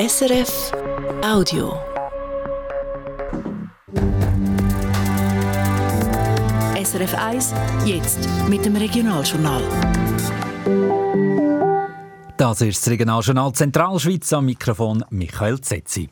SRF Audio. SRF 1, jetzt mit dem Regionaljournal. Das ist das Regionaljournal Zentralschweiz am Mikrofon Michael Zetzi.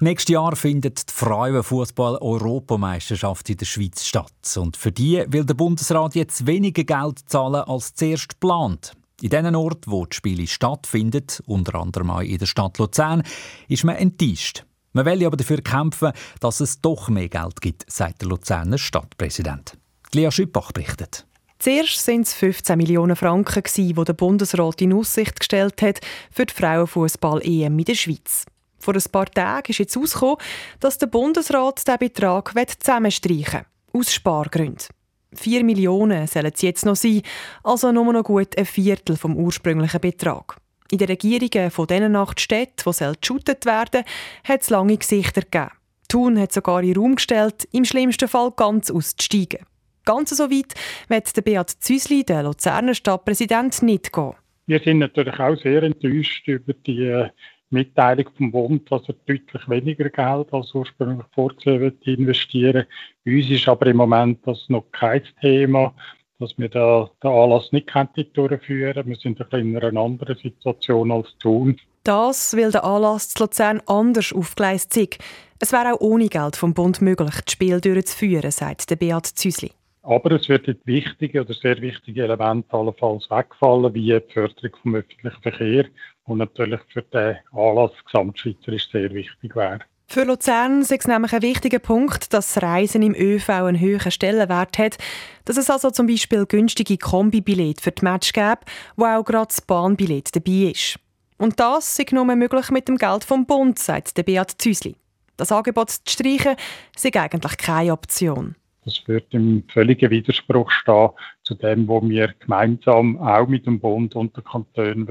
Nächstes Jahr findet die Frauenfußball-Europameisterschaft in der Schweiz statt. Und für die will der Bundesrat jetzt weniger Geld zahlen als zuerst geplant. In den Orten, wo die Spiele stattfinden, unter anderem auch in der Stadt Luzern, ist man enttäuscht. Man will aber dafür kämpfen, dass es doch mehr Geld gibt, sagt der Luzerner Stadtpräsident. Lea Schüppach berichtet. Zuerst waren es 15 Millionen Franken, die der Bundesrat in Aussicht gestellt hat für die Frauenfußball-EM in der Schweiz. Vor ein paar Tagen ist jetzt herausgekommen, dass der Bundesrat diesen Betrag zusammenstreichen will. Aus Spargründen. 4 Millionen sollen es jetzt noch sein, also nur noch gut ein Viertel vom ursprünglichen Betrag. In den Regierungen von diesen acht Städten, die geshootet werden hat es lange Gesichter gegeben. Thun hat sogar in Raum gestellt, im schlimmsten Fall ganz auszusteigen. Ganz so weit wird der Beat Züsli, der Luzerner Stadtpräsident, nicht gehen. Wir sind natürlich auch sehr enttäuscht über die äh, Mitteilung vom Bund, dass er deutlich weniger Geld als ursprünglich vorgesehen wird investieren. Uns ist aber im Moment das noch kein Thema, dass wir da den Anlass nicht durchführen Wir sind ein in einer anderen Situation als tun. Das, weil der Anlass zu Luzern anders aufgeleistet ist. Es wäre auch ohne Geld vom Bund möglich, das Spiel durchzuführen, sagt der Beat Züsli. Aber es werden wichtige oder sehr wichtige Elemente allenfalls wegfallen, wie die Förderung vom öffentlichen Verkehr und natürlich für den Anlass gesamtschweizerisch sehr wichtig wäre. Für Luzern ist es nämlich ein wichtiger Punkt, dass das Reisen im ÖV einen höheren Stellenwert hat, dass es also zum Beispiel günstige Kombibillette für die Match gibt, wo auch gerade das Bahnbillett dabei ist. Und das ist nur möglich mit dem Geld vom Bund, sagt der Beat Züsli. Das Angebot zu streichen, ist eigentlich keine Option. Das wird im völligen Widerspruch stehen zu dem, was wir gemeinsam auch mit dem Bund und den Kantonen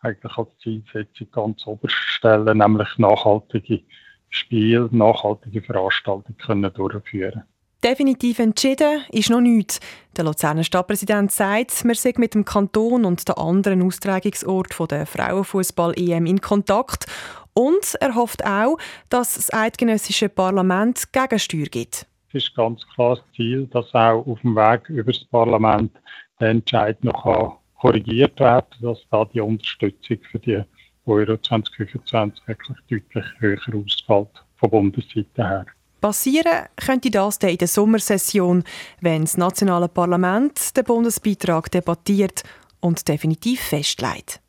eigentlich als Zielsetzung ganz oberst stellen, nämlich nachhaltige Spiele, nachhaltige Veranstaltungen können durchführen Definitiv entschieden ist noch nichts. Der Luzerner Stadtpräsident sagt, man sei mit dem Kanton und den anderen Austragungsorten der Frauenfußball-EM in Kontakt und er hofft auch, dass das eidgenössische Parlament Gegensteuer gibt. Es ist ganz klar das Ziel, dass auch auf dem Weg über das Parlament der Entscheid noch korrigiert werden kann, dass da die Unterstützung für die Euro 2025 wirklich deutlich höher ausfällt von Bundesseite her. Passieren könnte das dann in der Sommersession, wenn das nationale Parlament den Bundesbeitrag debattiert und definitiv festlegt.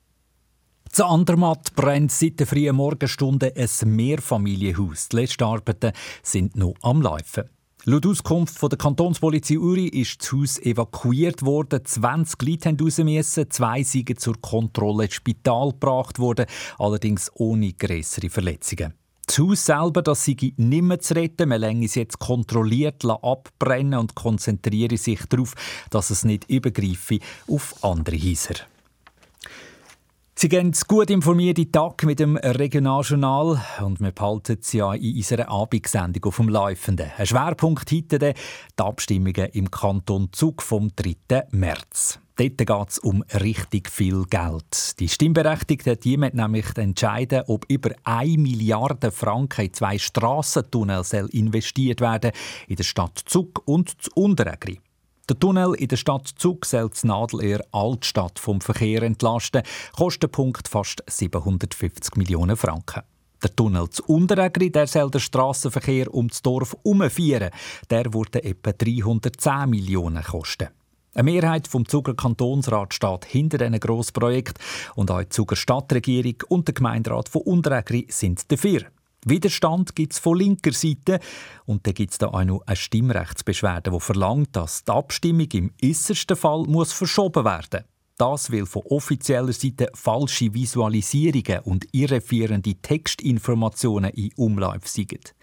Zu Andermatt brennt seit der frühen Morgenstunde ein Mehrfamilienhaus. Die letzten Arbeiten sind noch am Laufen. Laut Auskunft von der Kantonspolizei Uri ist das Haus evakuiert worden. 20 Leute haben raus. Zwei sind zur Kontrolle ins Spital gebracht worden, allerdings ohne größere Verletzungen. Das Haus selber das sei nicht mehr zu retten. Man lässt es jetzt kontrolliert abbrennen und konzentriere sich darauf, dass es nicht übergreife auf andere Häuser. Sie gehen gut informierte Tag mit dem Regionaljournal und wir behalten Sie ja in unserer Abendsendung auf dem Laufenden. Ein Schwerpunkt heute die Abstimmungen im Kanton Zug vom 3. März. Dort geht es um richtig viel Geld. Die Stimmberechtigten die müssen nämlich entscheiden, ob über 1 Milliarde Franken in zwei Strassentunnel investiert werden in der Stadt Zug und zu Unteregri. Der Tunnel in der Stadt Zug soll die Nadelöhr Altstadt vom Verkehr entlasten. Kostenpunkt fast 750 Millionen Franken. Der Tunnel zu Unteregri der soll den Strassenverkehr um das Dorf umführen. Der würde etwa 310 Millionen kosten. Eine Mehrheit vom Zuger Kantonsrat steht hinter diesem Grossprojekt und auch die Zuger Stadtregierung und der Gemeinderat von Unteregri sind dafür. Widerstand gibt es von linker Seite und dann gibt es da auch noch eine Stimmrechtsbeschwerde, die verlangt, dass die Abstimmung im äußersten Fall muss verschoben werden. Das will von offizieller Seite falsche Visualisierungen und irreführende Textinformationen in Umlauf sind.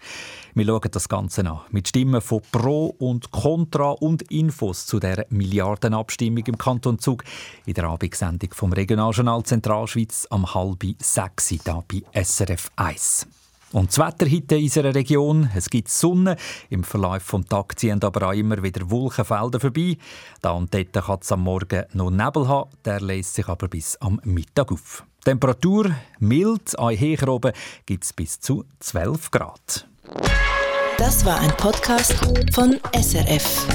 Wir schauen das Ganze an mit Stimmen von Pro und Contra und Infos zu der Milliardenabstimmung im Kanton Zug in der Abendsendung vom Regionaljournal Zentralschweiz am halben sechs hier bei SRF 1. Und das Wetter heute in unserer Region, es gibt Sonne, im Verlauf des Tages ziehen aber auch immer wieder Wolkenfelder vorbei. Da und dort kann es am Morgen noch Nebel haben, der lässt sich aber bis am Mittag auf. Temperatur mild, an Hecher oben gibt es bis zu 12 Grad. Das war ein Podcast von SRF.